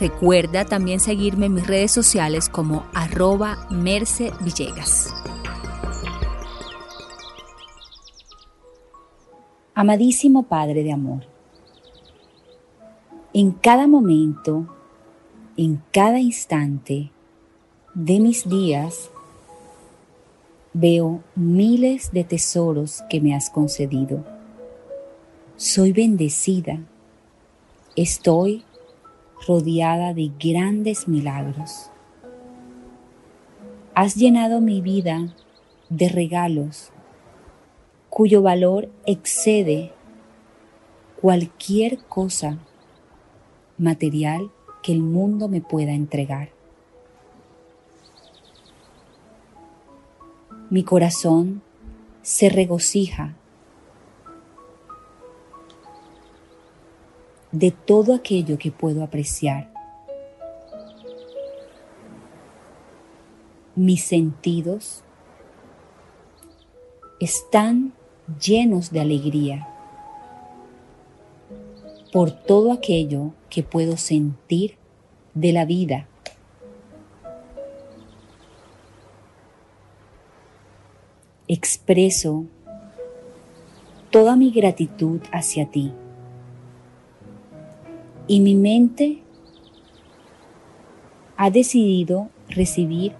Recuerda también seguirme en mis redes sociales como arroba Merce Villegas. Amadísimo Padre de Amor, en cada momento, en cada instante de mis días, veo miles de tesoros que me has concedido. Soy bendecida. Estoy rodeada de grandes milagros. Has llenado mi vida de regalos cuyo valor excede cualquier cosa material que el mundo me pueda entregar. Mi corazón se regocija de todo aquello que puedo apreciar. Mis sentidos están llenos de alegría por todo aquello que puedo sentir de la vida. Expreso toda mi gratitud hacia ti y mi mente ha decidido recibir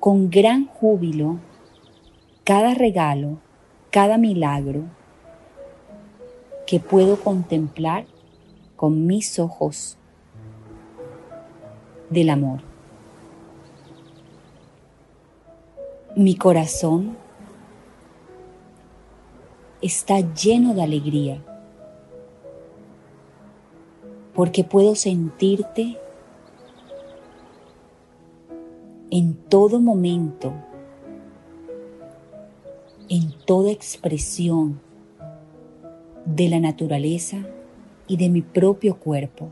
con gran júbilo cada regalo, cada milagro que puedo contemplar con mis ojos del amor. Mi corazón está lleno de alegría porque puedo sentirte en todo momento, en toda expresión de la naturaleza y de mi propio cuerpo.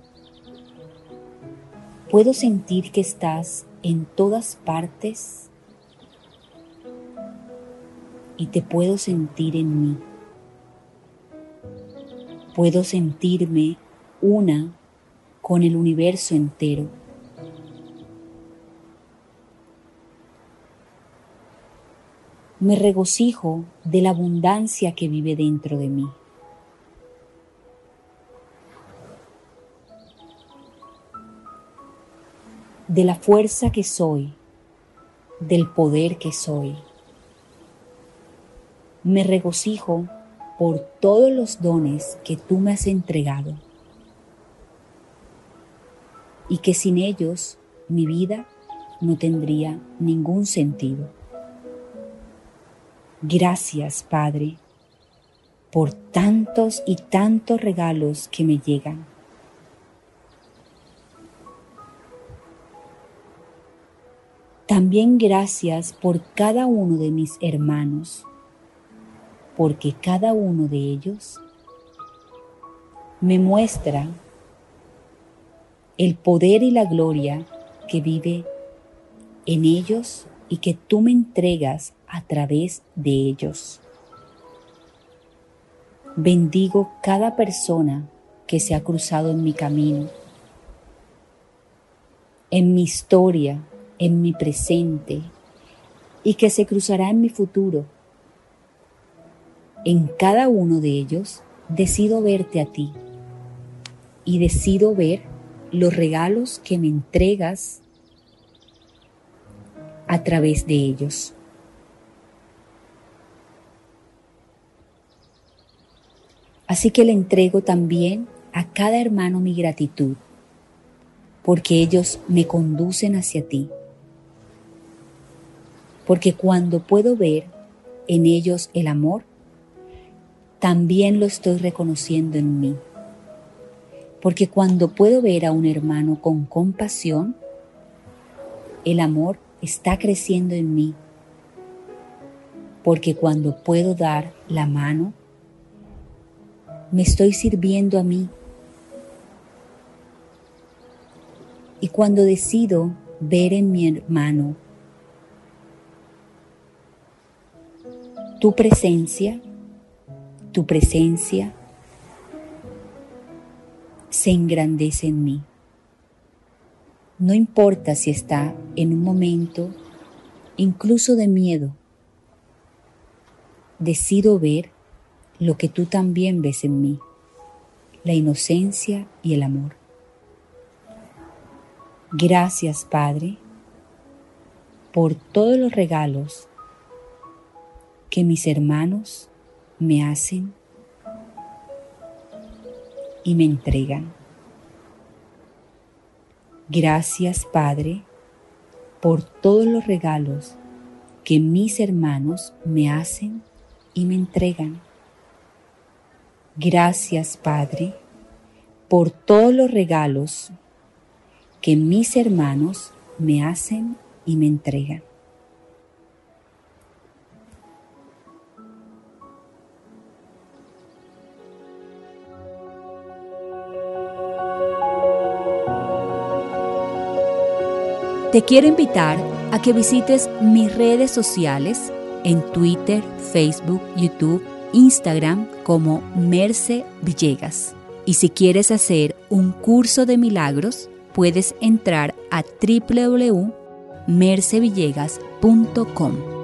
Puedo sentir que estás en todas partes y te puedo sentir en mí. Puedo sentirme una con el universo entero. Me regocijo de la abundancia que vive dentro de mí. De la fuerza que soy, del poder que soy. Me regocijo por todos los dones que tú me has entregado y que sin ellos mi vida no tendría ningún sentido. Gracias, Padre, por tantos y tantos regalos que me llegan. También gracias por cada uno de mis hermanos, porque cada uno de ellos me muestra el poder y la gloria que vive en ellos y que tú me entregas a través de ellos. Bendigo cada persona que se ha cruzado en mi camino, en mi historia, en mi presente y que se cruzará en mi futuro. En cada uno de ellos decido verte a ti y decido ver los regalos que me entregas a través de ellos. Así que le entrego también a cada hermano mi gratitud, porque ellos me conducen hacia ti. Porque cuando puedo ver en ellos el amor, también lo estoy reconociendo en mí. Porque cuando puedo ver a un hermano con compasión, el amor está creciendo en mí. Porque cuando puedo dar la mano, me estoy sirviendo a mí. Y cuando decido ver en mi hermano tu presencia, tu presencia se engrandece en mí. No importa si está en un momento incluso de miedo, decido ver lo que tú también ves en mí, la inocencia y el amor. Gracias, Padre, por todos los regalos que mis hermanos me hacen y me entregan. Gracias, Padre, por todos los regalos que mis hermanos me hacen y me entregan. Gracias, Padre, por todos los regalos que mis hermanos me hacen y me entregan. Te quiero invitar a que visites mis redes sociales en Twitter, Facebook, YouTube, Instagram como Merce Villegas. Y si quieres hacer un curso de milagros, puedes entrar a www.mercevillegas.com.